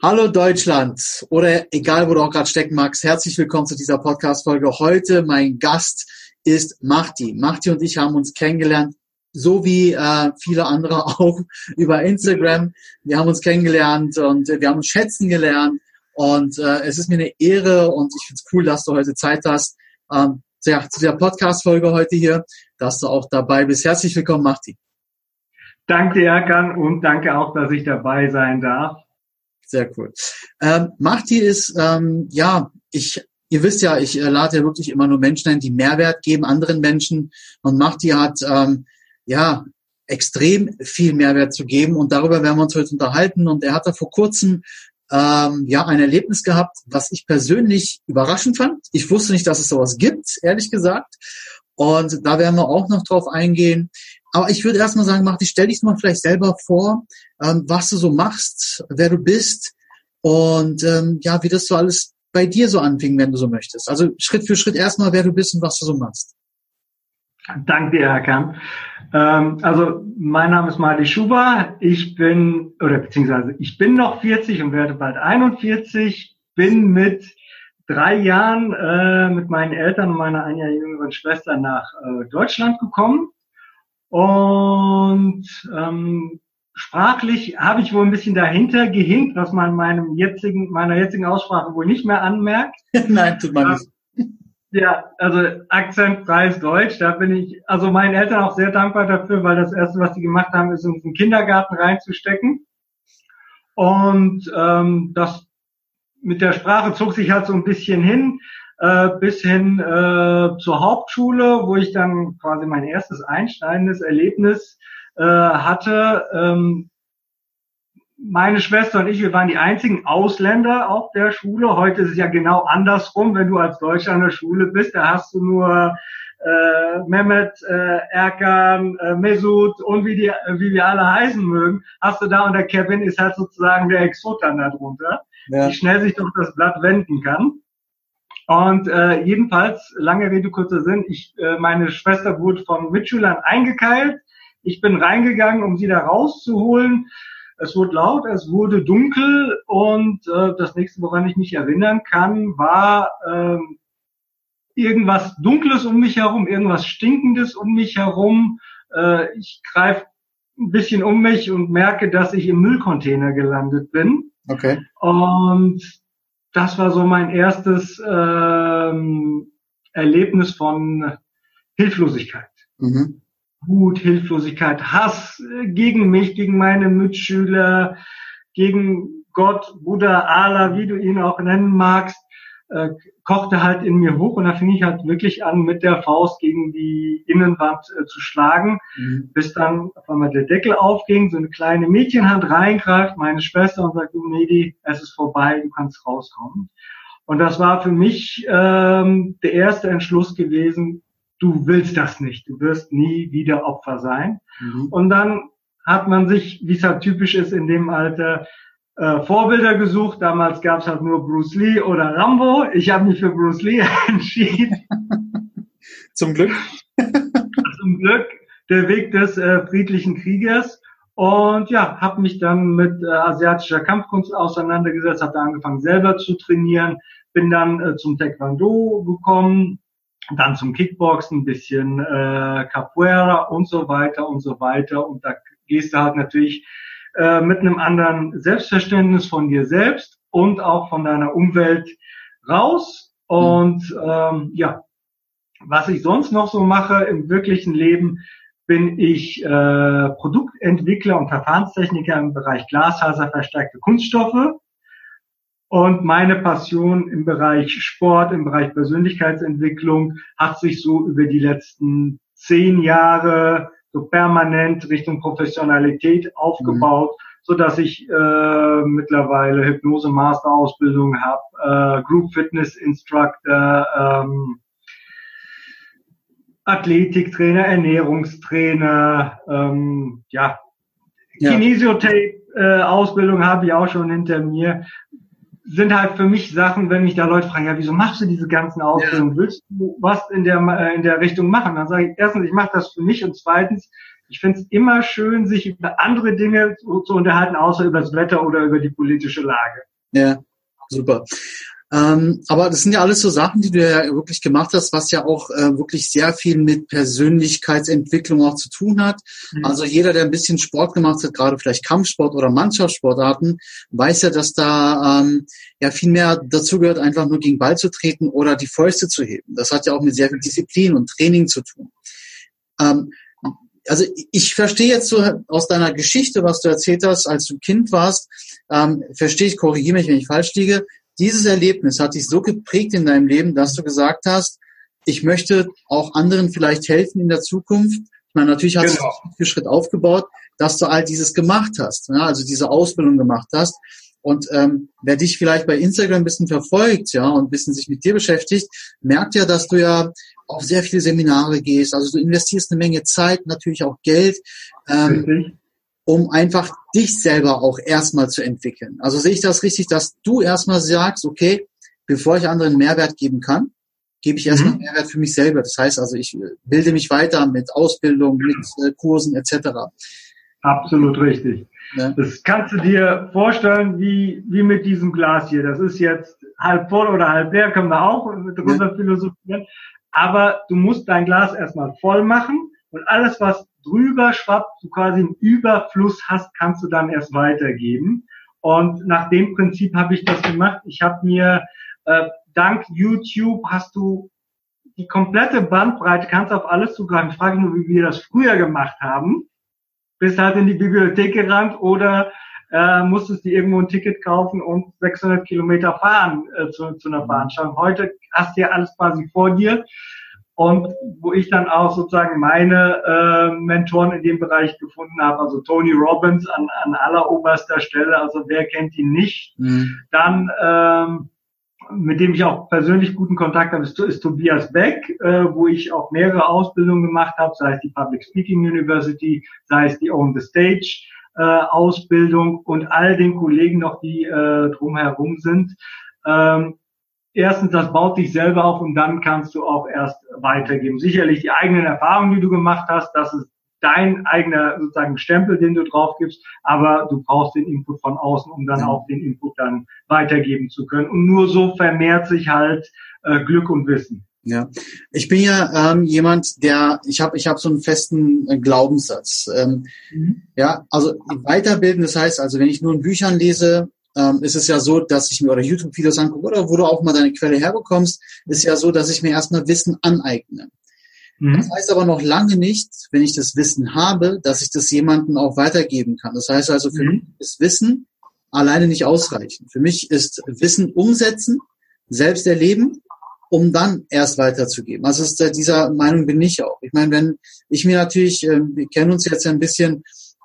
Hallo Deutschland oder egal, wo du auch gerade stecken magst, herzlich willkommen zu dieser Podcast-Folge. Heute mein Gast ist Mahdi. Mahdi und ich haben uns kennengelernt, so wie äh, viele andere auch über Instagram. Wir haben uns kennengelernt und äh, wir haben uns schätzen gelernt und äh, es ist mir eine Ehre und ich finde es cool, dass du heute Zeit hast. Ähm, ja, zu der Podcast-Folge heute hier, dass du auch dabei bist. Herzlich willkommen, Mahdi. Danke, Erkan, und danke auch, dass ich dabei sein darf. Sehr cool. Ähm, Mahdi ist, ähm, ja, ich, ihr wisst ja, ich äh, lade ja wirklich immer nur Menschen ein, die Mehrwert geben anderen Menschen. Und Mahdi hat, ähm, ja, extrem viel Mehrwert zu geben. Und darüber werden wir uns heute unterhalten. Und er hatte vor kurzem ähm, ja ein Erlebnis gehabt, was ich persönlich überraschend fand. Ich wusste nicht, dass es sowas gibt, ehrlich gesagt. Und da werden wir auch noch drauf eingehen. Aber ich würde erstmal sagen, Martin, stell dich mal vielleicht selber vor, ähm, was du so machst, wer du bist und ähm, ja, wie das so alles bei dir so anfing, wenn du so möchtest. Also Schritt für Schritt erstmal, wer du bist und was du so machst. Danke dir, Herr Kamp. Ähm, also mein Name ist Mali Schuba. Ich bin, oder beziehungsweise ich bin noch 40 und werde bald 41. Bin mit drei Jahren äh, mit meinen Eltern und meiner ein Jahr jüngeren Schwester nach äh, Deutschland gekommen und ähm, sprachlich habe ich wohl ein bisschen dahinter gehinkt, was man meinem jetzigen, meiner jetzigen Aussprache wohl nicht mehr anmerkt. Nein, tut man nicht. Ja, also akzentfreies Deutsch, da bin ich, also meinen Eltern auch sehr dankbar dafür, weil das erste, was sie gemacht haben, ist uns einen Kindergarten reinzustecken. Und ähm, das mit der Sprache zog sich halt so ein bisschen hin äh, bis hin äh, zur Hauptschule, wo ich dann quasi mein erstes einschneidendes Erlebnis äh, hatte. Ähm, meine Schwester und ich, wir waren die einzigen Ausländer auf der Schule. Heute ist es ja genau andersrum. Wenn du als Deutscher an der Schule bist, da hast du nur äh, Mehmet, äh, Erkan, äh, Mesut und wie die, wie wir alle heißen mögen, hast du da und der Kevin ist halt sozusagen der Exotan darunter, ja. wie schnell sich doch das Blatt wenden kann. Und äh, jedenfalls, lange Rede, kurzer Sinn, ich, äh, meine Schwester wurde von Mitschülern eingekeilt. Ich bin reingegangen, um sie da rauszuholen. Es wurde laut, es wurde dunkel und äh, das nächste, woran ich mich erinnern kann, war äh, irgendwas Dunkles um mich herum, irgendwas Stinkendes um mich herum. Äh, ich greife ein bisschen um mich und merke, dass ich im Müllcontainer gelandet bin. Okay. Und das war so mein erstes ähm, Erlebnis von Hilflosigkeit. Mhm. Wut, Hilflosigkeit, Hass gegen mich, gegen meine Mitschüler, gegen Gott, Buddha, Allah, wie du ihn auch nennen magst äh, kochte halt in mir hoch und da fing ich halt wirklich an, mit der Faust gegen die Innenwand äh, zu schlagen, mhm. bis dann auf einmal der Deckel aufging, so eine kleine Mädchenhand reingreift, meine Schwester und sagt, du Medi, es ist vorbei, du kannst rauskommen. Und das war für mich ähm, der erste Entschluss gewesen, du willst das nicht, du wirst nie wieder Opfer sein. Mhm. Und dann hat man sich, wie es halt typisch ist in dem Alter, äh, Vorbilder gesucht. Damals gab es halt nur Bruce Lee oder Rambo. Ich habe mich für Bruce Lee entschieden. Zum Glück. Zum Glück der Weg des äh, friedlichen Kriegers. Und ja, habe mich dann mit äh, asiatischer Kampfkunst auseinandergesetzt, habe da angefangen selber zu trainieren, bin dann äh, zum Taekwondo gekommen, dann zum Kickboxen, ein bisschen äh, Capoeira und so weiter und so weiter. Und da gehst du halt natürlich äh, mit einem anderen Selbstverständnis von dir selbst und auch von deiner Umwelt raus. Und ähm, ja, was ich sonst noch so mache im wirklichen Leben, bin ich äh, Produktentwickler und Verfahrenstechniker im Bereich Glasfaserverstärkte Kunststoffe. Und meine Passion im Bereich Sport, im Bereich Persönlichkeitsentwicklung hat sich so über die letzten zehn Jahre so permanent Richtung Professionalität aufgebaut, mhm. so dass ich äh, mittlerweile Hypnose Master Ausbildung habe, äh, Group Fitness Instructor, ähm, Athletiktrainer, Ernährungstrainer, ähm, ja, ja. Kinesiotape äh, Ausbildung habe ich auch schon hinter mir sind halt für mich Sachen, wenn mich da Leute fragen, ja, wieso machst du diese ganzen Ausbildungen? Ja. Willst du was in der äh, in der Richtung machen? Dann sage ich erstens, ich mache das für mich und zweitens Ich finde es immer schön, sich über andere Dinge zu, zu unterhalten, außer über das Wetter oder über die politische Lage. Ja, super. Ähm, aber das sind ja alles so Sachen, die du ja wirklich gemacht hast, was ja auch äh, wirklich sehr viel mit Persönlichkeitsentwicklung auch zu tun hat. Mhm. Also jeder, der ein bisschen Sport gemacht hat, gerade vielleicht Kampfsport oder Mannschaftssportarten, weiß ja, dass da ähm, ja viel mehr dazu gehört, einfach nur gegen Ball zu treten oder die Fäuste zu heben. Das hat ja auch mit sehr viel Disziplin und Training zu tun. Ähm, also ich verstehe jetzt so aus deiner Geschichte, was du erzählt hast, als du Kind warst, ähm, verstehe ich, korrigiere mich, wenn ich falsch liege, dieses Erlebnis hat dich so geprägt in deinem Leben, dass du gesagt hast, ich möchte auch anderen vielleicht helfen in der Zukunft. Ich meine, natürlich hast genau. du Schritt für Schritt aufgebaut, dass du all dieses gemacht hast, ja, also diese Ausbildung gemacht hast. Und ähm, wer dich vielleicht bei Instagram ein bisschen verfolgt, ja, und ein bisschen sich mit dir beschäftigt, merkt ja, dass du ja auf sehr viele Seminare gehst. Also du investierst eine Menge Zeit, natürlich auch Geld. Ähm, um einfach dich selber auch erstmal zu entwickeln. Also sehe ich das richtig, dass du erstmal sagst, okay, bevor ich anderen Mehrwert geben kann, gebe ich erstmal mhm. Mehrwert für mich selber. Das heißt also, ich bilde mich weiter mit Ausbildung, mit äh, Kursen etc. Absolut richtig. Ja. Das kannst du dir vorstellen, wie, wie mit diesem Glas hier. Das ist jetzt halb voll oder halb leer, können wir auch drüber ja. philosophieren. Aber du musst dein Glas erstmal voll machen und alles, was drüber schwappt, du quasi einen Überfluss hast, kannst du dann erst weitergeben. Und nach dem Prinzip habe ich das gemacht. Ich habe mir äh, dank YouTube hast du die komplette Bandbreite, kannst auf alles zugreifen. Ich frage nur, wie wir das früher gemacht haben. Bist halt in die Bibliothek gerannt oder äh, musstest dir irgendwo ein Ticket kaufen und 600 Kilometer fahren äh, zu, zu einer Veranstaltung. Heute hast du ja alles quasi vor dir und wo ich dann auch sozusagen meine äh, Mentoren in dem Bereich gefunden habe, also Tony Robbins an, an alleroberster Stelle, also wer kennt ihn nicht, mhm. dann ähm, mit dem ich auch persönlich guten Kontakt habe, ist, ist Tobias Beck, äh, wo ich auch mehrere Ausbildungen gemacht habe, sei es die Public Speaking University, sei es die Own the Stage äh, Ausbildung und all den Kollegen noch, die äh, drumherum sind. Ähm, erstens, das baut dich selber auf und dann kannst du auch erst weitergeben. Sicherlich die eigenen Erfahrungen, die du gemacht hast, das ist dein eigener sozusagen Stempel, den du drauf gibst, aber du brauchst den Input von außen, um dann auch den Input dann weitergeben zu können. Und nur so vermehrt sich halt äh, Glück und Wissen. Ja, ich bin ja ähm, jemand, der ich habe ich habe so einen festen äh, Glaubenssatz. Ähm, mhm. Ja, also weiterbilden, das heißt, also wenn ich nur in Büchern lese, ähm, ist es ja so, dass ich mir oder YouTube-Videos angucke oder wo du auch mal deine Quelle herbekommst, ist ja so, dass ich mir erstmal Wissen aneigne. Mhm. Das heißt aber noch lange nicht, wenn ich das Wissen habe, dass ich das jemandem auch weitergeben kann. Das heißt also, für mhm. mich ist Wissen alleine nicht ausreichend. Für mich ist Wissen umsetzen, selbst erleben, um dann erst weiterzugeben. Also ist, dieser Meinung bin ich auch. Ich meine, wenn ich mir natürlich, äh, wir kennen uns jetzt ein bisschen,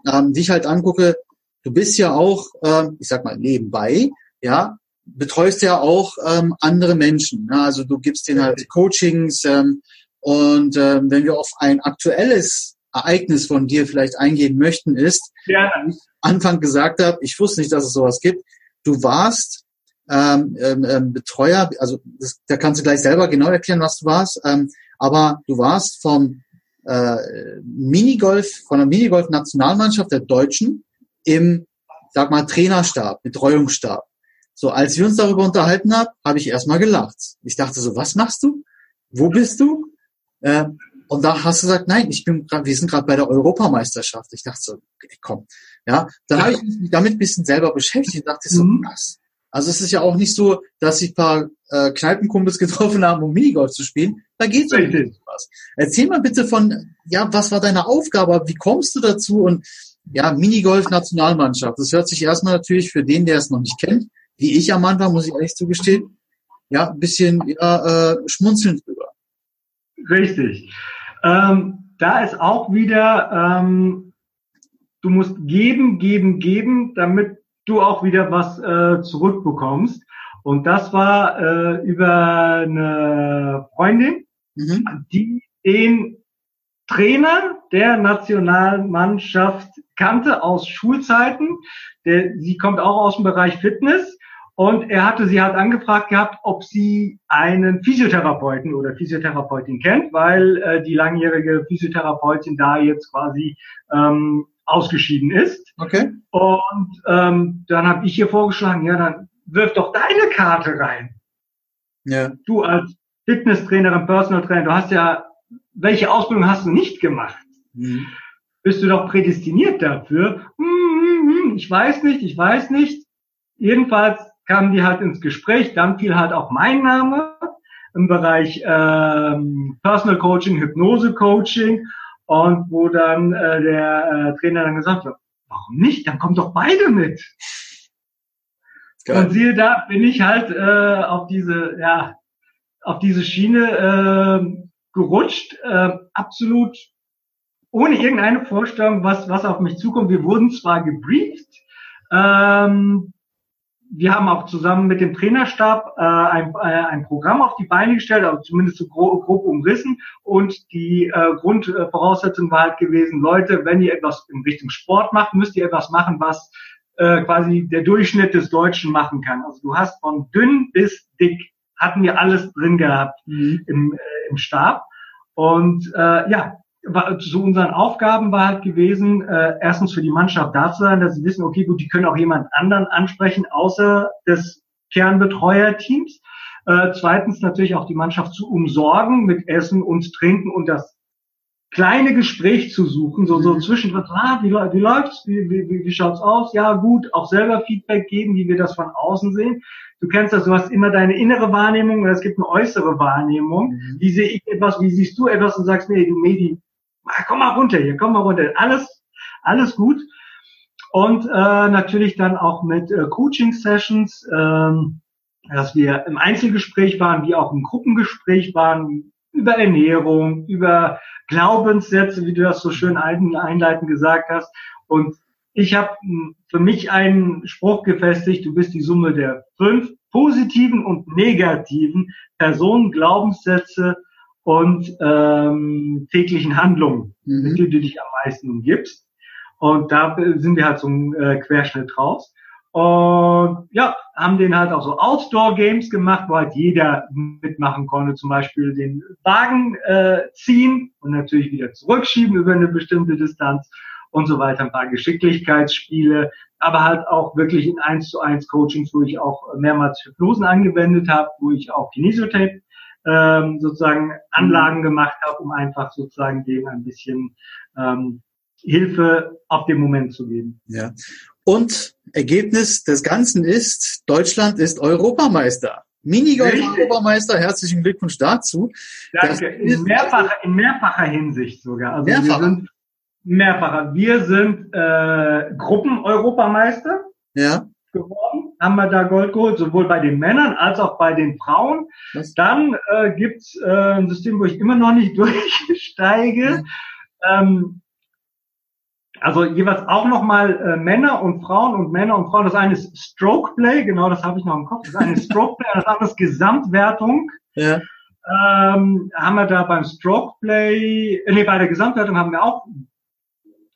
ähm, dich halt angucke, du bist ja auch, äh, ich sag mal, nebenbei, ja, betreust ja auch ähm, andere Menschen. Ne? Also du gibst denen halt Coachings ähm, und ähm, wenn wir auf ein aktuelles Ereignis von dir vielleicht eingehen möchten, ist, ja. ich Anfang gesagt habe, ich wusste nicht, dass es sowas gibt. Du warst ähm, ähm, ähm, Betreuer, also das, da kannst du gleich selber genau erklären, was du warst, ähm, aber du warst vom äh, Minigolf, von der Minigolf-Nationalmannschaft der Deutschen im, sag mal, Trainerstab, Betreuungsstab. So, als wir uns darüber unterhalten haben, habe ich erstmal gelacht. Ich dachte so, was machst du? Wo bist du? Äh, und da hast du gesagt, nein, ich bin grad, wir sind gerade bei der Europameisterschaft. Ich dachte so, okay, komm. Ja, dann habe ich mich damit ein bisschen selber beschäftigt und dachte so, mhm. was? Also es ist ja auch nicht so, dass sich ein paar äh, Kneipenkumpels getroffen haben, um Minigolf zu spielen. Da geht's um was. Erzähl mal bitte von, ja, was war deine Aufgabe? Wie kommst du dazu? Und ja, Minigolf-Nationalmannschaft. Das hört sich erstmal natürlich für den, der es noch nicht kennt, wie ich am Anfang, muss ich ehrlich zugestehen, ja, ein bisschen ja, äh, schmunzelnd drüber. Richtig. Ähm, da ist auch wieder, ähm, du musst geben, geben, geben, damit du auch wieder was äh, zurückbekommst. Und das war äh, über eine Freundin, mhm. die den Trainer der Nationalmannschaft kannte aus Schulzeiten. Der, sie kommt auch aus dem Bereich Fitness Und er hatte sie halt angefragt gehabt, ob sie einen Physiotherapeuten oder Physiotherapeutin kennt, weil äh, die langjährige Physiotherapeutin da jetzt quasi ähm, ausgeschieden ist. Okay. Und ähm, dann habe ich ihr vorgeschlagen, ja, dann wirf doch deine Karte rein. Ja. Du als Fitnesstrainerin, Personal Trainer, du hast ja, welche Ausbildung hast du nicht gemacht? Mhm. Bist du doch prädestiniert dafür? Hm, hm, hm, ich weiß nicht, ich weiß nicht. Jedenfalls kamen die halt ins Gespräch, dann fiel halt auch mein Name im Bereich ähm, Personal Coaching, Hypnose Coaching und wo dann äh, der äh, Trainer dann gesagt hat, warum nicht? Dann kommt doch beide mit. Geil. Und siehe da, bin ich halt äh, auf diese, ja, auf diese Schiene äh, gerutscht, äh, absolut ohne irgendeine Vorstellung, was, was auf mich zukommt. Wir wurden zwar gebrieft, ähm, wir haben auch zusammen mit dem Trainerstab äh, ein, äh, ein Programm auf die Beine gestellt, also zumindest so grob, grob umrissen. Und die äh, Grundvoraussetzung war halt gewesen, Leute, wenn ihr etwas in Richtung Sport macht, müsst ihr etwas machen, was äh, quasi der Durchschnitt des Deutschen machen kann. Also du hast von dünn bis dick, hatten wir alles drin gehabt mhm. im, äh, im Stab. Und äh, ja, zu unseren Aufgaben war halt gewesen, äh, erstens für die Mannschaft da zu sein, dass sie wissen, okay, gut, die können auch jemand anderen ansprechen, außer des Kernbetreuerteams. Äh, zweitens natürlich auch die Mannschaft zu umsorgen mit Essen und Trinken und das kleine Gespräch zu suchen, so, so mhm. zwischendrin, ah, wie, wie läuft's, wie, wie, wie schaut's aus? Ja, gut, auch selber Feedback geben, wie wir das von außen sehen. Du kennst das, du hast immer deine innere Wahrnehmung und es gibt eine äußere Wahrnehmung. Mhm. Wie sehe ich etwas, wie siehst du etwas und sagst, nee, du Medi, ah, komm mal runter hier, komm mal runter. Alles, alles gut. Und äh, natürlich dann auch mit äh, Coaching-Sessions, ähm, dass wir im Einzelgespräch waren, wie auch im Gruppengespräch waren, über Ernährung, über Glaubenssätze, wie du das so schön einleitend gesagt hast. Und ich habe für mich einen Spruch gefestigt, du bist die Summe der fünf positiven und negativen Personen, Glaubenssätze und ähm, täglichen Handlungen, mhm. mit denen du dich am meisten umgibst. Und da sind wir halt so ein äh, Querschnitt raus. Und ja, haben den halt auch so Outdoor-Games gemacht, wo halt jeder mitmachen konnte, zum Beispiel den Wagen äh, ziehen und natürlich wieder zurückschieben über eine bestimmte Distanz und so weiter, ein paar Geschicklichkeitsspiele, aber halt auch wirklich in eins zu eins Coachings, wo ich auch mehrmals Hypnosen angewendet habe, wo ich auch Kinesiotape ähm, sozusagen Anlagen mhm. gemacht habe, um einfach sozusagen dem ein bisschen ähm, Hilfe auf dem Moment zu geben. Ja. Und Ergebnis des Ganzen ist, Deutschland ist Europameister. Minigolf-Europameister, herzlichen Glückwunsch dazu. Danke, in mehrfacher, in mehrfacher Hinsicht sogar. Also mehrfacher. Wir sind mehrfacher. Wir sind äh, Gruppen-Europameister ja. geworden, haben wir da Gold geholt, sowohl bei den Männern als auch bei den Frauen. Was? Dann äh, gibt's äh, ein System, wo ich immer noch nicht durchsteige. Ja. Ähm, also jeweils auch nochmal äh, Männer und Frauen und Männer und Frauen. Das eine ist Stroke Play, genau das habe ich noch im Kopf. Das eine ist Stroke Play, das andere ist Gesamtwertung. Ja. Ähm, haben wir da beim Stroke Play, äh, nee, bei der Gesamtwertung haben wir auch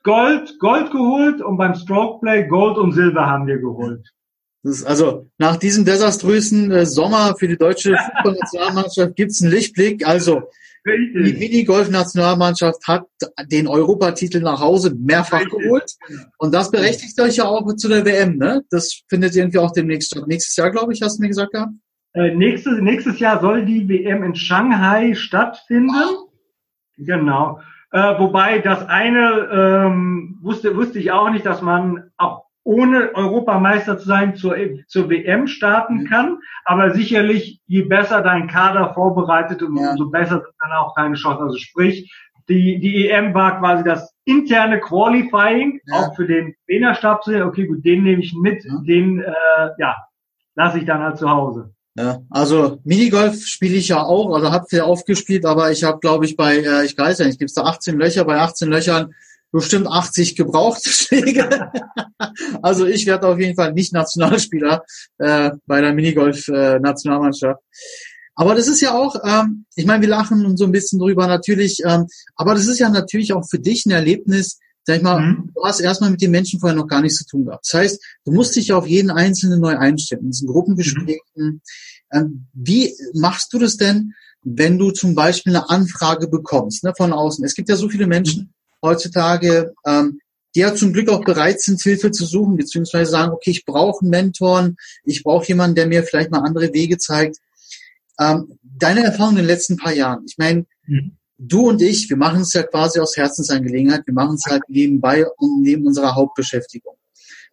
Gold, Gold geholt und beim Stroke Play Gold und Silber haben wir geholt. also nach diesem desaströsen äh, Sommer für die deutsche Fußballnationalmannschaft gibt's einen Lichtblick. Also Richtig. Die Minigolf-Nationalmannschaft hat den Europatitel nach Hause mehrfach Richtig. geholt. Und das berechtigt euch ja auch zu der WM, ne? Das findet irgendwie auch demnächst statt. Nächstes Jahr, glaube ich, hast du mir gesagt gehabt? Äh, nächstes, nächstes Jahr soll die WM in Shanghai stattfinden. Oh. Genau. Äh, wobei das eine ähm, wusste, wusste ich auch nicht, dass man auch ohne Europameister zu sein zur, zur WM starten mhm. kann. Aber sicherlich, je besser dein Kader vorbereitet, ja. umso besser sind dann auch deine Chancen. Also sprich, die, die EM war quasi das interne Qualifying, ja. auch für den Trainerstab zu. Okay, gut, den nehme ich mit, ja. den, äh, ja, lasse ich dann halt zu Hause. Ja, also Minigolf spiele ich ja auch, also habe viel aufgespielt, aber ich habe, glaube ich, bei, äh, ich weiß ja nicht, gibt es da 18 Löcher, bei 18 Löchern bestimmt 80 gebrauchte Schläge. also ich werde auf jeden Fall nicht Nationalspieler äh, bei der Minigolf-Nationalmannschaft. aber das ist ja auch, ähm, ich meine, wir lachen so ein bisschen drüber natürlich, ähm, aber das ist ja natürlich auch für dich ein Erlebnis, sag ich mal, mhm. du hast erstmal mit den Menschen vorher noch gar nichts zu tun gehabt. Das heißt, du musst dich auf jeden Einzelnen neu einstellen. In diesen Gruppengesprächen. Mhm. Ähm, wie machst du das denn, wenn du zum Beispiel eine Anfrage bekommst ne, von außen? Es gibt ja so viele Menschen. Heutzutage, ähm, die ja zum Glück auch bereit sind, Hilfe zu suchen, beziehungsweise sagen, okay, ich brauche einen Mentor, ich brauche jemanden, der mir vielleicht mal andere Wege zeigt. Ähm, deine Erfahrung in den letzten paar Jahren, ich meine, mhm du und ich, wir machen es ja quasi aus Herzensangelegenheit, wir machen es halt nebenbei und neben unserer Hauptbeschäftigung,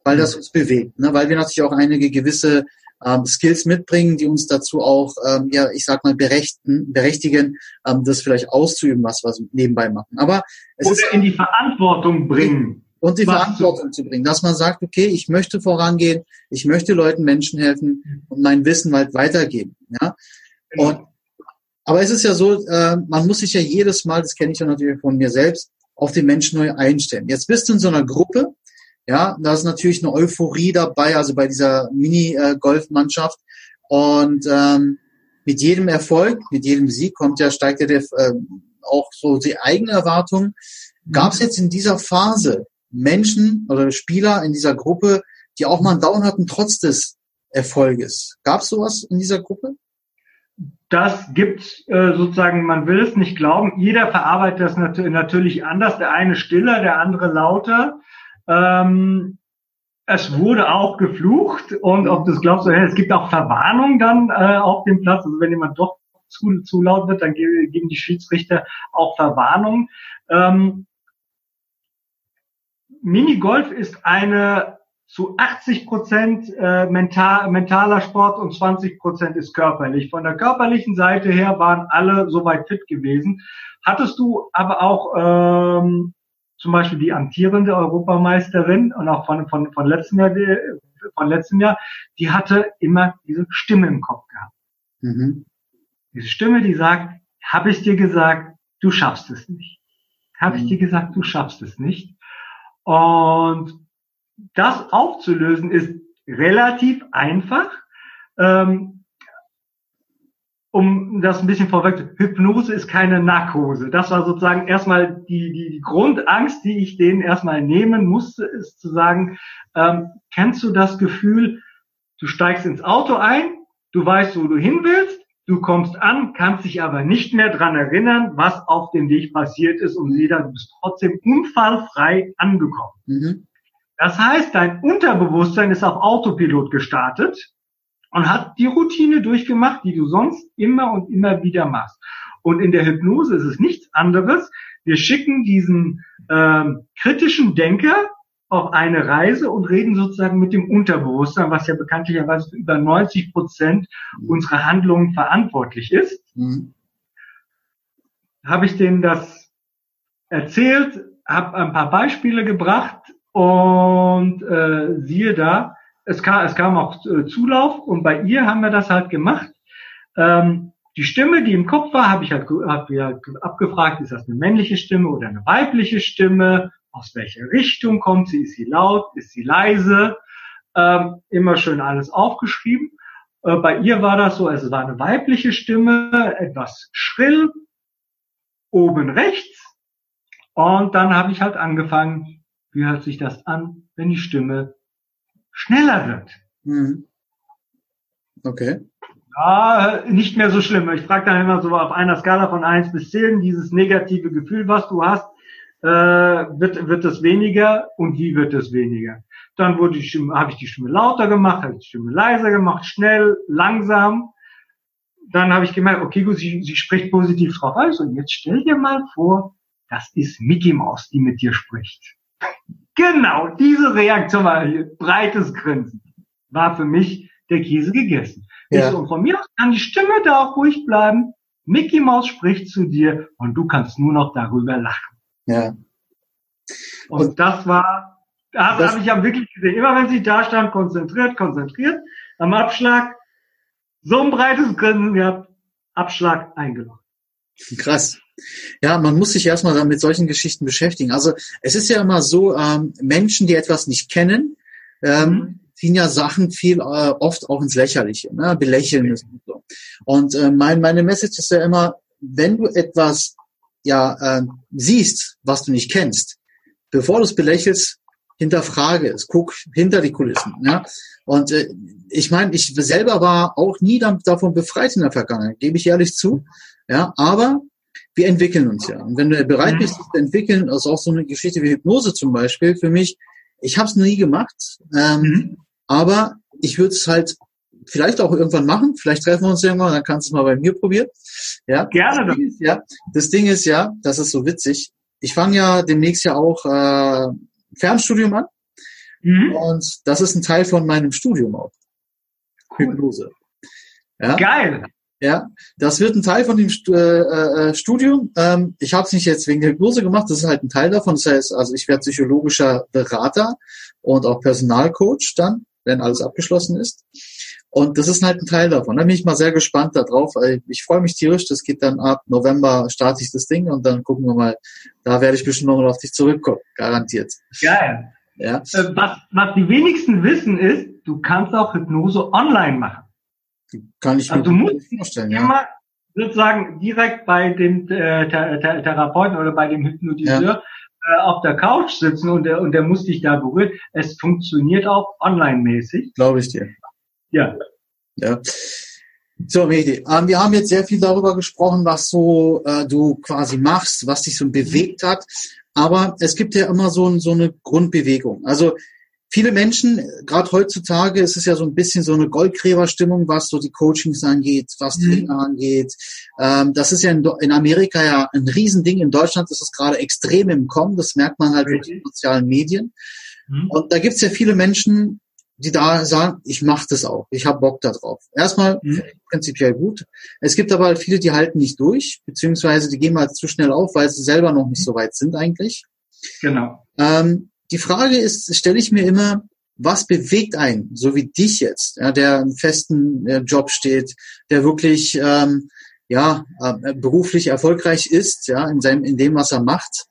weil das uns bewegt, ne? weil wir natürlich auch einige gewisse ähm, Skills mitbringen, die uns dazu auch, ähm, ja, ich sag mal, berechten, berechtigen, ähm, das vielleicht auszuüben, was wir nebenbei machen. Aber es Oder ist, in die Verantwortung bringen. Und die Verantwortung zu bringen, dass man sagt, okay, ich möchte vorangehen, ich möchte Leuten, Menschen helfen und mein Wissen halt weitergeben. Ja? Genau. Und aber es ist ja so, äh, man muss sich ja jedes Mal, das kenne ich ja natürlich von mir selbst, auf den Menschen neu einstellen. Jetzt bist du in so einer Gruppe, ja, da ist natürlich eine Euphorie dabei, also bei dieser Mini-Golf-Mannschaft. Und ähm, mit jedem Erfolg, mit jedem Sieg kommt ja, steigt ja der, äh, auch so die eigene Erwartung. Gab es jetzt in dieser Phase Menschen oder Spieler in dieser Gruppe, die auch mal einen Down hatten, trotz des Erfolges? Gab es sowas in dieser Gruppe? das gibt äh, sozusagen, man will es nicht glauben, jeder verarbeitet das nat natürlich anders, der eine stiller, der andere lauter. Ähm, es wurde auch geflucht und ob das glaubst du, es gibt auch Verwarnung dann äh, auf dem Platz. Also wenn jemand doch zu, zu laut wird, dann geben die Schiedsrichter auch Verwarnung. Ähm, Minigolf ist eine zu 80 Prozent äh, mental, mentaler Sport und 20 Prozent ist körperlich. Von der körperlichen Seite her waren alle soweit fit gewesen. Hattest du aber auch ähm, zum Beispiel die amtierende Europameisterin und auch von, von, von, letztem Jahr, von letztem Jahr, die hatte immer diese Stimme im Kopf gehabt. Mhm. Diese Stimme, die sagt, habe ich dir gesagt, du schaffst es nicht. Habe mhm. ich dir gesagt, du schaffst es nicht. Und das aufzulösen ist relativ einfach. Ähm, um das ein bisschen vorweg, Hypnose ist keine Narkose. Das war sozusagen erstmal die, die, die Grundangst, die ich denen erstmal nehmen musste, ist zu sagen, ähm, kennst du das Gefühl, du steigst ins Auto ein, du weißt, wo du hin willst, du kommst an, kannst dich aber nicht mehr dran erinnern, was auf dem Weg passiert ist und wieder, du bist trotzdem unfallfrei angekommen. Mhm. Das heißt, dein Unterbewusstsein ist auf Autopilot gestartet und hat die Routine durchgemacht, die du sonst immer und immer wieder machst. Und in der Hypnose ist es nichts anderes. Wir schicken diesen ähm, kritischen Denker auf eine Reise und reden sozusagen mit dem Unterbewusstsein, was ja bekanntlicherweise für über 90 Prozent unserer Handlungen verantwortlich ist. Mhm. Habe ich denen das erzählt, habe ein paar Beispiele gebracht und äh, siehe da, es kam, es kam auch äh, Zulauf und bei ihr haben wir das halt gemacht. Ähm, die Stimme, die im Kopf war, habe ich halt hab ja abgefragt, ist das eine männliche Stimme oder eine weibliche Stimme? Aus welcher Richtung kommt sie? Ist sie laut? Ist sie leise? Ähm, immer schön alles aufgeschrieben. Äh, bei ihr war das so, also es war eine weibliche Stimme, etwas schrill, oben rechts. Und dann habe ich halt angefangen, wie hört sich das an, wenn die Stimme schneller wird? Mhm. Okay. Ja, nicht mehr so schlimm. Ich frage dann immer so auf einer Skala von eins bis zehn dieses negative Gefühl, was du hast, äh, wird, wird es weniger und wie wird es weniger? Dann wurde die Stimme, habe ich die Stimme lauter gemacht, habe ich die Stimme leiser gemacht, schnell, langsam. Dann habe ich gemerkt, okay, gut, sie, sie spricht positiv drauf. Und jetzt stell dir mal vor, das ist Mickey Mouse, die mit dir spricht. Genau, diese Reaktion war hier, breites Grinsen. War für mich der Käse gegessen. Ja. So, und von mir aus kann die Stimme da auch ruhig bleiben. Mickey Mouse spricht zu dir und du kannst nur noch darüber lachen. Ja. Und, und das war, das habe ich ja wirklich gesehen. Immer wenn sie da stand, konzentriert, konzentriert, am Abschlag, so ein breites Grinsen gehabt, Abschlag eingeloggt. Krass. Ja, man muss sich erstmal mit solchen Geschichten beschäftigen. Also es ist ja immer so, ähm, Menschen, die etwas nicht kennen, ähm, mhm. ziehen ja Sachen viel äh, oft auch ins Lächerliche, ne? belächeln es und so. Und äh, mein, meine Message ist ja immer, wenn du etwas ja äh, siehst, was du nicht kennst, bevor du es belächelst, hinterfrage es, guck hinter die Kulissen. Ja? Und äh, ich meine, ich selber war auch nie davon befreit in der Vergangenheit, gebe ich ehrlich zu. Ja, aber wir entwickeln uns ja. Und wenn du bereit bist, dich zu entwickeln, also auch so eine Geschichte wie Hypnose zum Beispiel, für mich, ich habe es nie gemacht, ähm, mhm. aber ich würde es halt vielleicht auch irgendwann machen. Vielleicht treffen wir uns irgendwann, dann kannst du es mal bei mir probieren. Ja, gerne. Das Ding ist, ja, das Ding ist ja, das ist so witzig. Ich fange ja demnächst ja auch äh, Fernstudium an. Mhm. Und das ist ein Teil von meinem Studium auch. Cool. Hypnose. Ja? Geil. Ja, das wird ein Teil von dem äh, äh, Studium. Ähm, ich habe es nicht jetzt wegen der Hypnose gemacht, das ist halt ein Teil davon. Das heißt, also ich werde psychologischer Berater und auch Personalcoach dann, wenn alles abgeschlossen ist. Und das ist halt ein Teil davon. Da bin ich mal sehr gespannt darauf. Ich freue mich tierisch. Das geht dann ab November starte ich das Ding und dann gucken wir mal. Da werde ich bestimmt nochmal auf dich zurückkommen. Garantiert. Geil. Ja. Äh, was, was die wenigsten wissen ist, du kannst auch Hypnose online machen. Kann ich also mir du musst vorstellen, ja. immer sozusagen direkt bei dem äh, Therapeuten oder bei dem Hypnotiseur ja. äh, auf der Couch sitzen und der, und der muss dich da berühren. Es funktioniert auch online-mäßig. Glaube ich dir. Ja. Ja. So, Mehdi, ähm, wir haben jetzt sehr viel darüber gesprochen, was so äh, du quasi machst, was dich so bewegt hat. Aber es gibt ja immer so, so eine Grundbewegung. Also viele Menschen, gerade heutzutage, ist es ja so ein bisschen so eine Goldgräberstimmung, was so die Coachings angeht, was mhm. Trainer angeht. Ähm, das ist ja in, in, Amerika ja ein Riesending. In Deutschland ist es gerade extrem im Kommen. Das merkt man halt durch die sozialen Medien. Mhm. Und da gibt es ja viele Menschen, die da sagen, ich mache das auch, ich habe Bock da drauf. Erstmal mhm. prinzipiell gut. Es gibt aber halt viele, die halten nicht durch, beziehungsweise die gehen mal zu schnell auf, weil sie selber noch nicht so weit sind eigentlich. Genau. Ähm, die Frage ist, stelle ich mir immer, was bewegt einen, so wie dich jetzt, ja, der einen festen äh, Job steht, der wirklich ähm, ja äh, beruflich erfolgreich ist, ja, in seinem, in dem, was er macht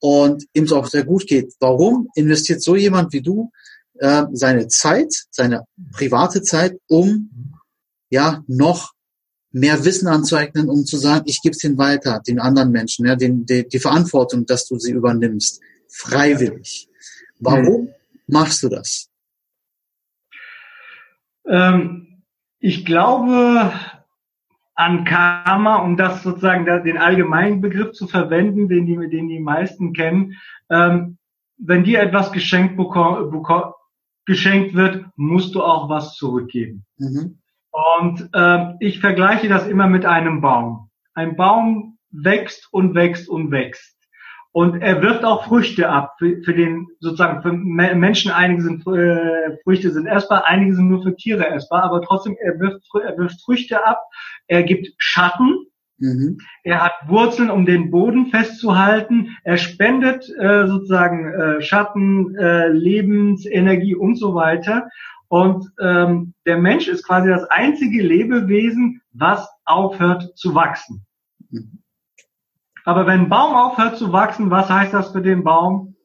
und ihm es auch sehr gut geht. Warum investiert so jemand wie du äh, seine Zeit, seine private Zeit, um ja noch mehr Wissen anzueignen, um zu sagen, ich gebe es den weiter, den anderen Menschen, ja, den, die, die Verantwortung, dass du sie übernimmst, freiwillig. Warum hm. machst du das? Ähm, ich glaube an Karma, um das sozusagen den allgemeinen Begriff zu verwenden, den die, den die meisten kennen. Ähm, wenn dir etwas geschenkt bekomm, bekomm, geschenkt wird, musst du auch was zurückgeben. Mhm. Und äh, ich vergleiche das immer mit einem Baum. Ein Baum wächst und wächst und wächst. Und er wirft auch Früchte ab für, für den sozusagen für Menschen. Einige sind äh, Früchte sind essbar, einige sind nur für Tiere essbar, aber trotzdem er wirft, er wirft Früchte ab. Er gibt Schatten Mhm. Er hat Wurzeln, um den Boden festzuhalten. Er spendet äh, sozusagen äh, Schatten, äh, Lebensenergie und so weiter. Und ähm, der Mensch ist quasi das einzige Lebewesen, was aufhört zu wachsen. Mhm. Aber wenn ein Baum aufhört zu wachsen, was heißt das für den Baum?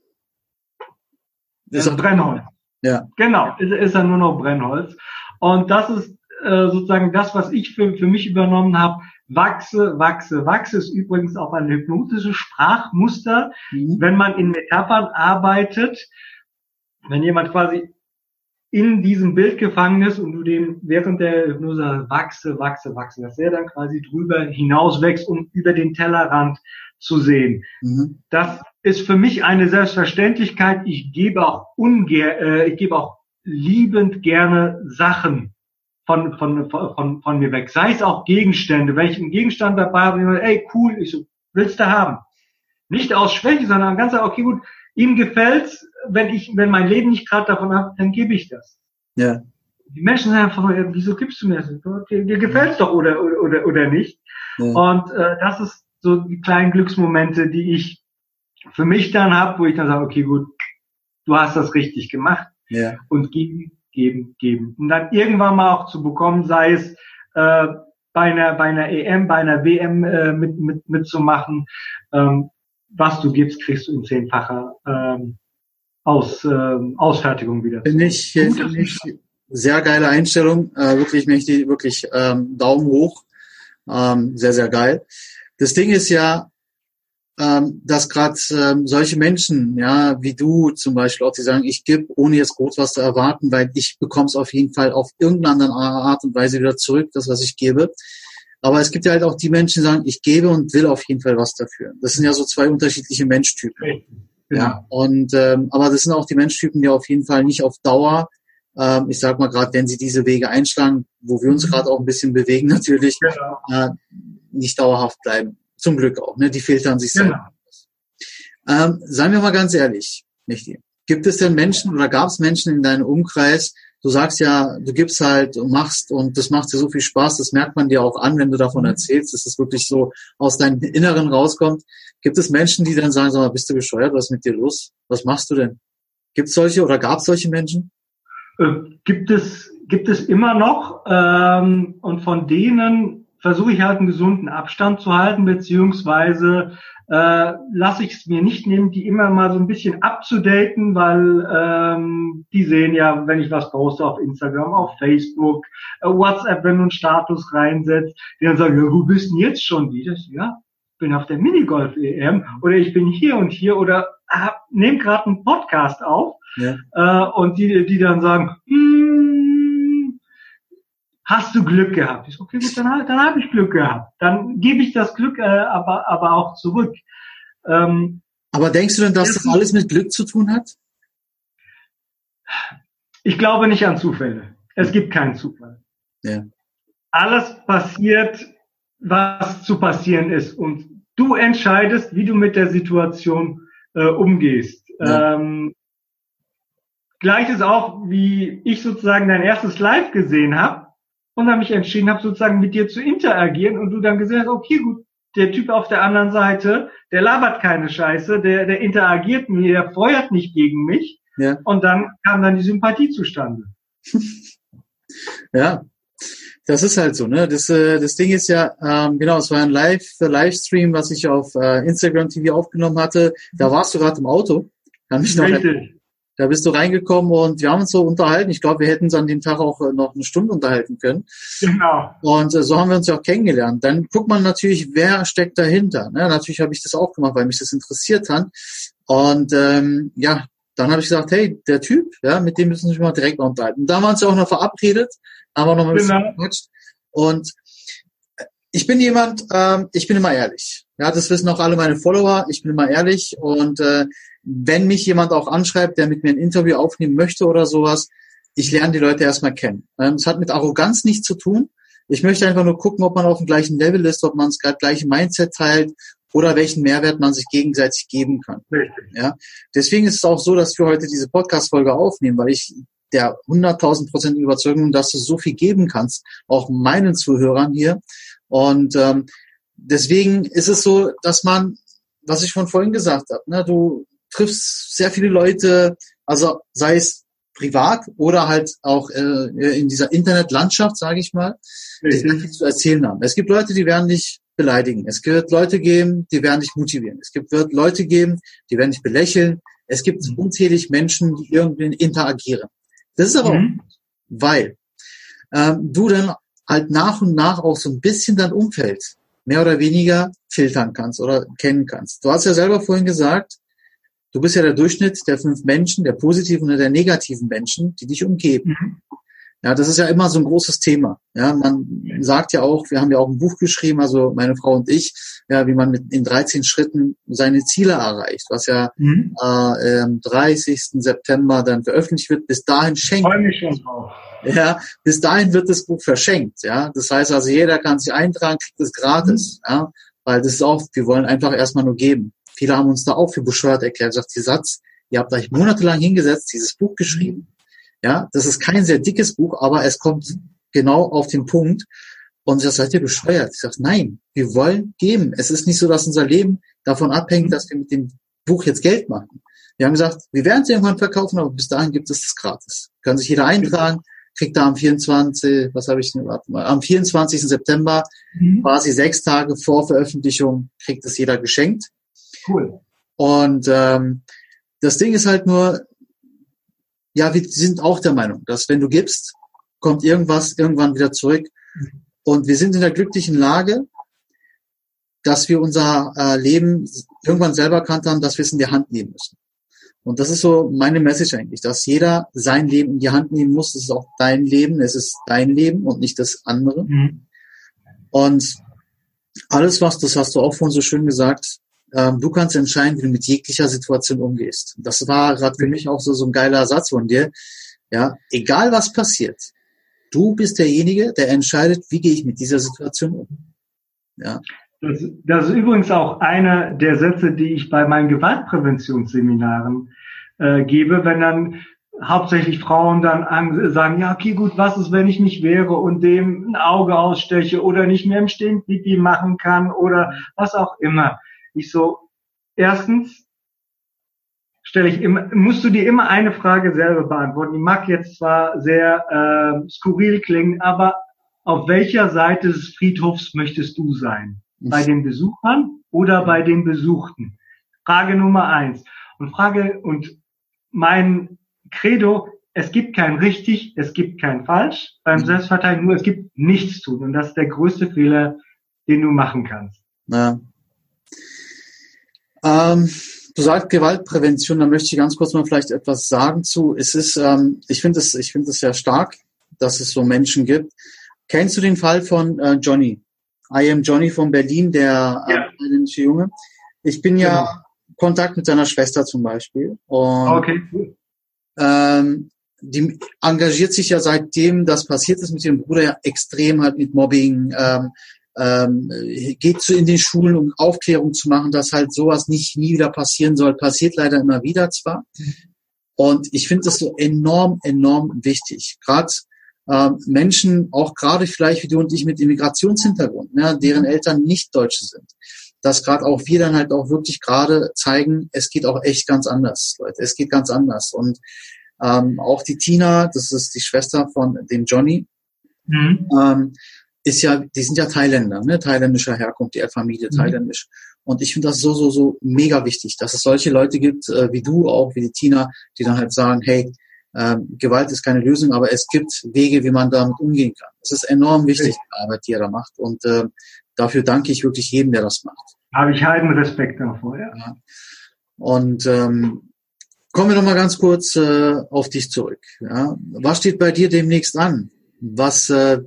Ist er Brennholz. Ja. Genau, ist, ist er nur noch Brennholz. Und das ist äh, sozusagen das, was ich für, für mich übernommen habe. Wachse, wachse, wachse ist übrigens auch ein hypnotisches Sprachmuster, mhm. wenn man in Metaphern arbeitet, wenn jemand quasi in diesem Bild gefangen ist und du dem während der Hypnose wachse, wachse, wachse, dass er dann quasi drüber hinaus wächst, um über den Tellerrand zu sehen. Mhm. Das ist für mich eine Selbstverständlichkeit. Ich gebe auch ungern, äh, ich gebe auch liebend gerne Sachen von, von, von, von mir weg. Sei es auch Gegenstände. Wenn ich einen Gegenstand dabei habe, ey, cool, ich so, willst du haben? Nicht aus Schwäche, sondern ganz okay, gut, ihm gefällt's, wenn ich, wenn mein Leben nicht gerade davon ab, dann gebe ich das. Ja. Die Menschen sagen einfach, wieso gibst du mir das? Dir, dir gefällt's doch oder, oder, oder, nicht. Ja. Und äh, das ist so die kleinen Glücksmomente, die ich für mich dann habe, wo ich dann sage, okay, gut, du hast das richtig gemacht. Ja. Und geben geben, geben. Und dann irgendwann mal auch zu bekommen, sei es äh, bei einer bei einer EM, bei einer WM äh, mit, mit mitzumachen. Ähm, was du gibst, kriegst du in zehnfacher ähm, Aus, äh, Ausfertigung wieder. Finde ich, find ich sehr geile Einstellung. Äh, wirklich mächtig, wirklich ähm, Daumen hoch. Ähm, sehr, sehr geil. Das Ding ist ja, ähm, dass gerade ähm, solche Menschen, ja, wie du zum Beispiel, auch die sagen, ich gebe, ohne jetzt groß was zu erwarten, weil ich bekomme es auf jeden Fall auf irgendeine andere Art und Weise wieder zurück, das, was ich gebe. Aber es gibt ja halt auch die Menschen, die sagen, ich gebe und will auf jeden Fall was dafür. Das sind ja so zwei unterschiedliche Menschtypen. Genau. Ja, und ähm, aber das sind auch die Menschtypen, die auf jeden Fall nicht auf Dauer, ähm, ich sag mal gerade, wenn sie diese Wege einschlagen, wo wir uns mhm. gerade auch ein bisschen bewegen, natürlich genau. äh, nicht dauerhaft bleiben. Zum Glück auch, ne? Die filtern sich genau. selber. Ähm, seien wir mal ganz ehrlich, Michi. Gibt es denn Menschen oder gab es Menschen in deinem Umkreis, du sagst ja, du gibst halt und machst und das macht dir so viel Spaß, das merkt man dir auch an, wenn du davon mhm. erzählst, dass es wirklich so aus deinem Inneren rauskommt. Gibt es Menschen, die dann sagen, sag mal, bist du bescheuert, was ist mit dir los? Was machst du denn? Gibt es solche oder gab es solche Menschen? Äh, gibt es, gibt es immer noch ähm, und von denen versuche ich halt einen gesunden Abstand zu halten, beziehungsweise äh, lasse ich es mir nicht nehmen, die immer mal so ein bisschen abzudaten, weil ähm, die sehen ja, wenn ich was poste auf Instagram, auf Facebook, äh, WhatsApp, wenn du einen Status reinsetzt, die dann sagen, ja, wo bist denn jetzt schon wieder? Ja, bin auf der Minigolf-EM oder ich bin hier und hier oder hab, nehm gerade einen Podcast auf ja. äh, und die, die dann sagen, hm, hast du Glück gehabt? Ich so, okay, gut, dann, dann habe ich Glück gehabt. Dann gebe ich das Glück äh, aber, aber auch zurück. Ähm, aber denkst du denn, dass das alles mit Glück zu tun hat? Ich glaube nicht an Zufälle. Es gibt keinen Zufall. Ja. Alles passiert, was zu passieren ist. Und du entscheidest, wie du mit der Situation äh, umgehst. Ja. Ähm, Gleiches auch, wie ich sozusagen dein erstes Live gesehen habe und dann mich entschieden habe, sozusagen mit dir zu interagieren und du dann gesehen hast, okay, gut, der Typ auf der anderen Seite, der labert keine Scheiße, der, der interagiert mir, der feuert nicht gegen mich. Ja. Und dann kam dann die Sympathie zustande. ja, das ist halt so, ne? Das, äh, das Ding ist ja, ähm, genau, es war ein Live, Livestream, was ich auf äh, Instagram TV aufgenommen hatte. Da warst du gerade im Auto. Kann mich noch Richtig. Da bist du reingekommen und wir haben uns so unterhalten. Ich glaube, wir hätten uns an dem Tag auch äh, noch eine Stunde unterhalten können. Genau. Und äh, so haben wir uns ja auch kennengelernt. Dann guckt man natürlich, wer steckt dahinter. Ne? Natürlich habe ich das auch gemacht, weil mich das interessiert hat. Und ähm, ja, dann habe ich gesagt, hey, der Typ, ja, mit dem müssen wir uns mal direkt unterhalten. Und da haben wir uns ja auch noch verabredet, haben wir noch ein bisschen genau. gequatscht. Und äh, ich bin jemand, ähm, ich bin immer ehrlich. Ja, das wissen auch alle meine Follower. Ich bin immer ehrlich und äh, wenn mich jemand auch anschreibt, der mit mir ein Interview aufnehmen möchte oder sowas, ich lerne die Leute erstmal kennen. Ähm, es hat mit Arroganz nichts zu tun. Ich möchte einfach nur gucken, ob man auf dem gleichen Level ist, ob man das gleiche Mindset teilt oder welchen Mehrwert man sich gegenseitig geben kann. Ja, deswegen ist es auch so, dass wir heute diese Podcast-Folge aufnehmen, weil ich der 100.000 Prozent Überzeugung, dass du so viel geben kannst, auch meinen Zuhörern hier. Und ähm, deswegen ist es so, dass man, was ich von vorhin gesagt habe, ne, du triffst sehr viele Leute, also sei es privat oder halt auch äh, in dieser Internetlandschaft, sage ich mal, die viel zu erzählen haben. Es gibt Leute, die werden dich beleidigen. Es wird Leute geben, die werden dich motivieren. Es gibt wird Leute geben, die werden dich belächeln. Es gibt mhm. unzählig Menschen, die irgendwie interagieren. Das ist aber mhm. auch, weil ähm, du dann halt nach und nach auch so ein bisschen dein Umfeld mehr oder weniger filtern kannst oder kennen kannst. Du hast ja selber vorhin gesagt, Du bist ja der Durchschnitt der fünf Menschen, der positiven und der negativen Menschen, die dich umgeben. Mhm. Ja, das ist ja immer so ein großes Thema. Ja, man sagt ja auch, wir haben ja auch ein Buch geschrieben, also meine Frau und ich, ja, wie man mit in 13 Schritten seine Ziele erreicht, was ja mhm. äh, am 30. September dann veröffentlicht wird. Bis dahin schenkt. Ich mich schon drauf. Ja, bis dahin wird das Buch verschenkt. Ja, das heißt also, jeder kann sich eintragen, kriegt es gratis. Mhm. Ja, weil das ist auch, wir wollen einfach erstmal nur geben. Viele haben uns da auch für bescheuert erklärt. Sagt die Satz, ihr habt euch monatelang hingesetzt, dieses Buch geschrieben. Ja, das ist kein sehr dickes Buch, aber es kommt genau auf den Punkt. Und ich sage, seid ihr bescheuert? Ich sage, nein, wir wollen geben. Es ist nicht so, dass unser Leben davon abhängt, dass wir mit dem Buch jetzt Geld machen. Wir haben gesagt, wir werden es irgendwann verkaufen, aber bis dahin gibt es es gratis. Kann sich jeder eintragen, kriegt da am 24, was habe ich denn, mal, am 24. September, mhm. quasi sechs Tage vor Veröffentlichung, kriegt es jeder geschenkt. Cool. Und ähm, das Ding ist halt nur, ja, wir sind auch der Meinung, dass wenn du gibst, kommt irgendwas irgendwann wieder zurück. Und wir sind in der glücklichen Lage, dass wir unser äh, Leben irgendwann selber erkannt haben, dass wir es in die Hand nehmen müssen. Und das ist so meine Message eigentlich, dass jeder sein Leben in die Hand nehmen muss. Es ist auch dein Leben, es ist dein Leben und nicht das andere. Mhm. Und alles, was, das hast du auch vorhin so schön gesagt, ähm, du kannst entscheiden, wie du mit jeglicher Situation umgehst. Das war gerade für mich auch so, so ein geiler Satz von dir. Ja, egal was passiert, du bist derjenige, der entscheidet, wie gehe ich mit dieser Situation um. Ja. Das, das ist übrigens auch einer der Sätze, die ich bei meinen Gewaltpräventionsseminaren äh, gebe, wenn dann hauptsächlich Frauen dann sagen, ja, okay, gut, was ist, wenn ich nicht wäre und dem ein Auge aussteche oder nicht mehr im Stehen Pipi machen kann oder was auch immer. Ich so, erstens stelle ich immer, musst du dir immer eine Frage selber beantworten. Die mag jetzt zwar sehr äh, skurril klingen, aber auf welcher Seite des Friedhofs möchtest du sein? Bei den Besuchern oder bei den Besuchten? Frage Nummer eins. Und Frage, und mein Credo, es gibt kein richtig, es gibt kein falsch. Beim mhm. Selbstverteidigen nur, es gibt nichts tun. Und das ist der größte Fehler, den du machen kannst. Ja. Ähm, du sagst Gewaltprävention, da möchte ich ganz kurz mal vielleicht etwas sagen zu. Es ist, ähm, ich finde es, ich finde es sehr stark, dass es so Menschen gibt. Kennst du den Fall von äh, Johnny? I am Johnny von Berlin, der ja. äh, Junge. Ich bin ja genau. Kontakt mit seiner Schwester zum Beispiel. Und, okay. Ähm, die engagiert sich ja seitdem das passiert ist mit ihrem Bruder ja extrem halt mit Mobbing, ähm, ähm, geht zu in den Schulen, um Aufklärung zu machen, dass halt sowas nicht nie wieder passieren soll. Passiert leider immer wieder zwar. Und ich finde das so enorm, enorm wichtig. Gerade äh, Menschen, auch gerade vielleicht wie du und ich mit Immigrationshintergrund, ne, deren Eltern nicht Deutsche sind, dass gerade auch wir dann halt auch wirklich gerade zeigen, es geht auch echt ganz anders, Leute. Es geht ganz anders. Und ähm, auch die Tina, das ist die Schwester von dem Johnny, mhm. ähm, ist ja, die sind ja Thailänder, ne, thailändischer Herkunft, die Familie mhm. thailändisch. Und ich finde das so, so, so mega wichtig, dass es solche Leute gibt, äh, wie du auch, wie die Tina, die dann halt sagen, hey, ähm, Gewalt ist keine Lösung, aber es gibt Wege, wie man damit umgehen kann. Das ist enorm wichtig, die Arbeit, die er da macht. Und äh, dafür danke ich wirklich jedem, der das macht. Habe ich heiden Respekt davor, ja. ja. Und ähm, kommen wir nochmal ganz kurz äh, auf dich zurück. Ja. Was steht bei dir demnächst an? Was, äh,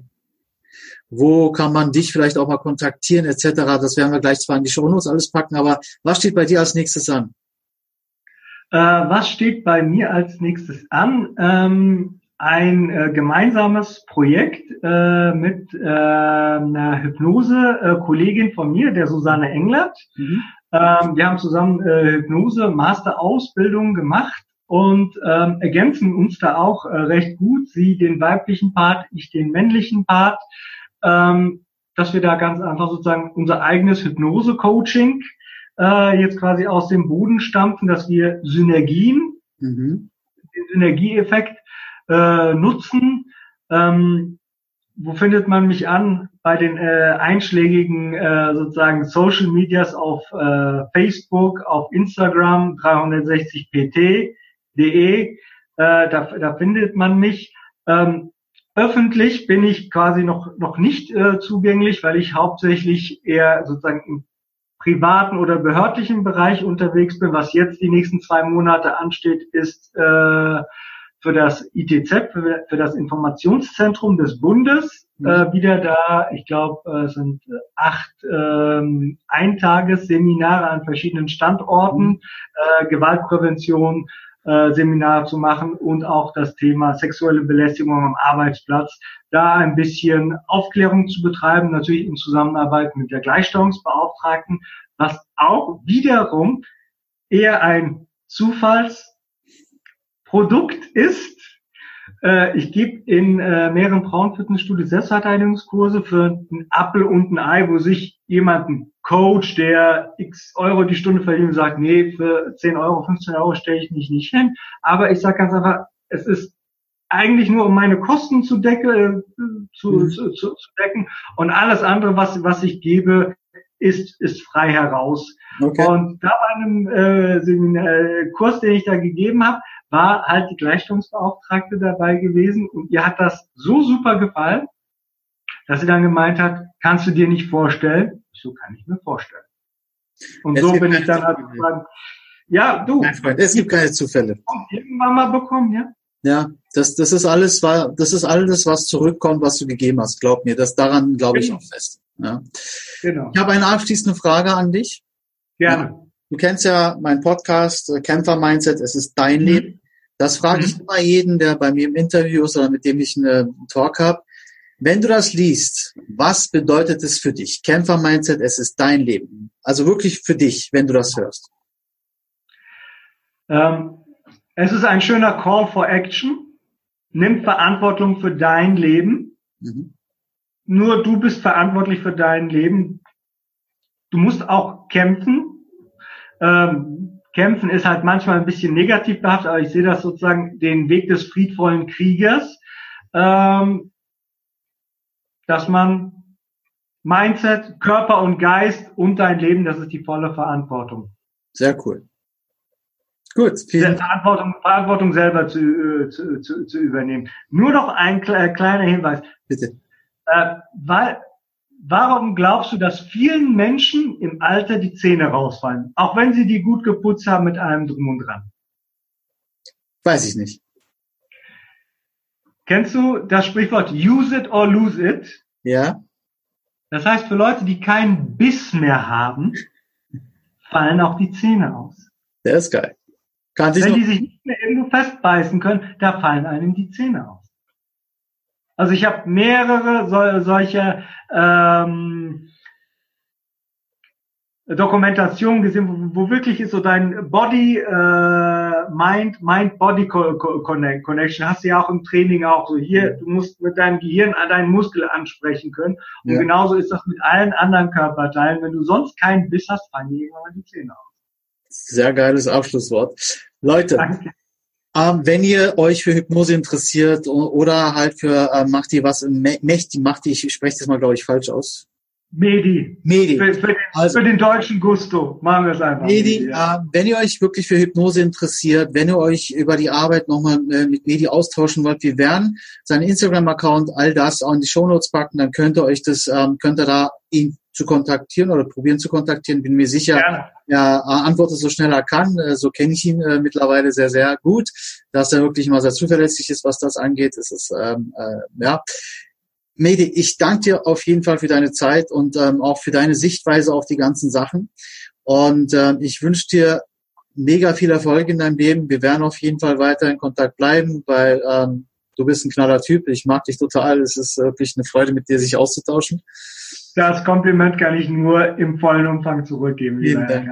wo kann man dich vielleicht auch mal kontaktieren, etc. Das werden wir gleich zwar in die Shownotes alles packen, aber was steht bei dir als nächstes an? Äh, was steht bei mir als nächstes an? Ähm, ein äh, gemeinsames Projekt äh, mit äh, einer Hypnose-Kollegin von mir, der Susanne Englert. Mhm. Ähm, wir haben zusammen äh, Hypnose Master-Ausbildung gemacht und ähm, ergänzen uns da auch äh, recht gut. Sie den weiblichen Part, ich den männlichen Part, ähm, dass wir da ganz einfach sozusagen unser eigenes Hypnose-Coaching äh, jetzt quasi aus dem Boden stampfen, dass wir Synergien, mhm. den Synergieeffekt äh, nutzen. Ähm, wo findet man mich an? Bei den äh, einschlägigen äh, sozusagen Social Medias auf äh, Facebook, auf Instagram 360pt.de. Äh, da, da findet man mich. Ähm, öffentlich bin ich quasi noch noch nicht äh, zugänglich, weil ich hauptsächlich eher sozusagen im privaten oder behördlichen Bereich unterwegs bin. Was jetzt die nächsten zwei Monate ansteht, ist äh, für das ITZ, für, für das Informationszentrum des Bundes, mhm. äh, wieder da, ich glaube, äh, sind acht ähm, Eintagesseminare an verschiedenen Standorten, mhm. äh, Gewaltprävention, äh, Seminar zu machen und auch das Thema sexuelle Belästigung am Arbeitsplatz, da ein bisschen Aufklärung zu betreiben, natürlich in Zusammenarbeit mit der Gleichstellungsbeauftragten, was auch wiederum eher ein Zufalls Produkt ist, äh, ich gebe in äh, mehreren Frauenfitnessstudios Selbstverteidigungskurse für einen Apfel und ein Ei, wo sich jemand, ein Coach, der x Euro die Stunde verdient, sagt, nee, für 10 Euro, 15 Euro stelle ich mich nicht hin. Aber ich sage ganz einfach, es ist eigentlich nur um meine Kosten zu, decke, zu, mhm. zu, zu, zu decken und alles andere, was, was ich gebe, ist, ist frei heraus. Okay. Und da bei einem äh, Seminar, Kurs, den ich da gegeben habe, war halt die Gleichstellungsbeauftragte dabei gewesen und ihr hat das so super gefallen, dass sie dann gemeint hat, kannst du dir nicht vorstellen, so kann ich mir vorstellen. Und es so bin ich dann halt dran. Ja, du. Nein, Freund, es gibt keine Zufälle. Irgendwann mal bekommen, ja? Ja, das, das ist alles, das ist alles, was zurückkommt, was du gegeben hast. Glaub mir, das daran glaube ich genau. auch fest. Ja. Genau. Ich habe eine abschließende Frage an dich. Gerne. Du kennst ja meinen Podcast äh, Kämpfer Mindset. Es ist dein mhm. Leben. Das frage mhm. ich immer jeden, der bei mir im Interview ist oder mit dem ich einen Talk habe. Wenn du das liest, was bedeutet es für dich? Kämpfer Mindset, es ist dein Leben. Also wirklich für dich, wenn du das hörst. Ähm, es ist ein schöner Call for Action. Nimm Verantwortung für dein Leben. Mhm. Nur du bist verantwortlich für dein Leben. Du musst auch kämpfen. Ähm, kämpfen ist halt manchmal ein bisschen negativ behaftet, aber ich sehe das sozusagen den Weg des friedvollen Kriegers, ähm, dass man Mindset, Körper und Geist und dein Leben, das ist die volle Verantwortung. Sehr cool. Gut, vielen Verantwortung, Verantwortung selber zu, äh, zu, zu, zu übernehmen. Nur noch ein äh, kleiner Hinweis. Bitte. Äh, weil, warum glaubst du, dass vielen Menschen im Alter die Zähne rausfallen? Auch wenn sie die gut geputzt haben mit einem Drum und Dran. Weiß ich nicht. Kennst du das Sprichwort use it or lose it? Ja. Das heißt, für Leute, die keinen Biss mehr haben, fallen auch die Zähne aus. Der ist geil. Kann Wenn die sich nicht mehr irgendwo festbeißen können, da fallen einem die Zähne aus. Also ich habe mehrere so, solche ähm, Dokumentationen gesehen, wo, wo wirklich ist so dein Body, äh, Mind, Mind, Body Connection. Hast du ja auch im Training auch so. Hier, du musst mit deinem Gehirn an deinen Muskel ansprechen können. Und ja. genauso ist das mit allen anderen Körperteilen. Wenn du sonst keinen Biss hast, fallen dir irgendwann die Zähne aus. Sehr geiles Abschlusswort. Leute, ähm, wenn ihr euch für Hypnose interessiert oder halt für äh, macht ihr was Mächtig, macht ich spreche das mal glaube ich falsch aus. Medi. Medi. Für, für, den, also, für den deutschen Gusto machen wir es einfach. Medi, Medi ja. äh, wenn ihr euch wirklich für Hypnose interessiert, wenn ihr euch über die Arbeit nochmal äh, mit Medi austauschen wollt, wir werden seinen Instagram-Account, all das auch in die Shownotes packen, dann könnt ihr euch das, ähm, könnt ihr da ihn zu kontaktieren oder probieren zu kontaktieren. Bin mir sicher, Gerne. er antwortet so schnell er kann. Äh, so kenne ich ihn äh, mittlerweile sehr, sehr gut, dass er wirklich mal sehr zuverlässig ist, was das angeht. Es ist ähm, äh, ja. Medi, ich danke dir auf jeden Fall für deine Zeit und ähm, auch für deine Sichtweise auf die ganzen Sachen. Und ähm, ich wünsche dir mega viel Erfolg in deinem Leben. Wir werden auf jeden Fall weiter in Kontakt bleiben, weil ähm, du bist ein knaller Typ. Ich mag dich total. Es ist wirklich eine Freude, mit dir sich auszutauschen. Das Kompliment kann ich nur im vollen Umfang zurückgeben. Vielen Dank.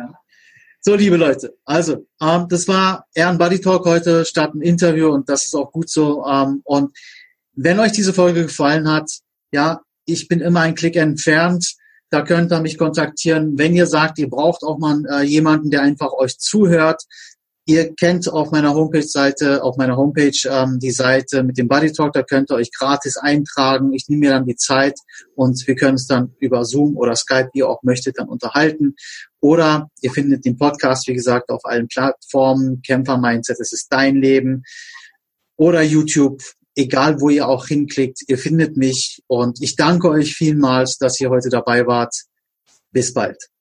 So, liebe Leute, also ähm, das war Ehren Buddy Talk heute statt ein Interview und das ist auch gut so. Ähm, und wenn euch diese Folge gefallen hat, ja, ich bin immer ein Klick entfernt. Da könnt ihr mich kontaktieren. Wenn ihr sagt, ihr braucht auch mal äh, jemanden, der einfach euch zuhört, Ihr kennt auf meiner Homepage-Seite, auf meiner Homepage ähm, die Seite mit dem Body Talk, da könnt ihr euch gratis eintragen. Ich nehme mir dann die Zeit und wir können es dann über Zoom oder Skype, wie ihr auch möchtet, dann unterhalten. Oder ihr findet den Podcast, wie gesagt, auf allen Plattformen. Kämpfer Mindset, es ist dein Leben. Oder YouTube, egal wo ihr auch hinklickt, ihr findet mich. Und ich danke euch vielmals, dass ihr heute dabei wart. Bis bald.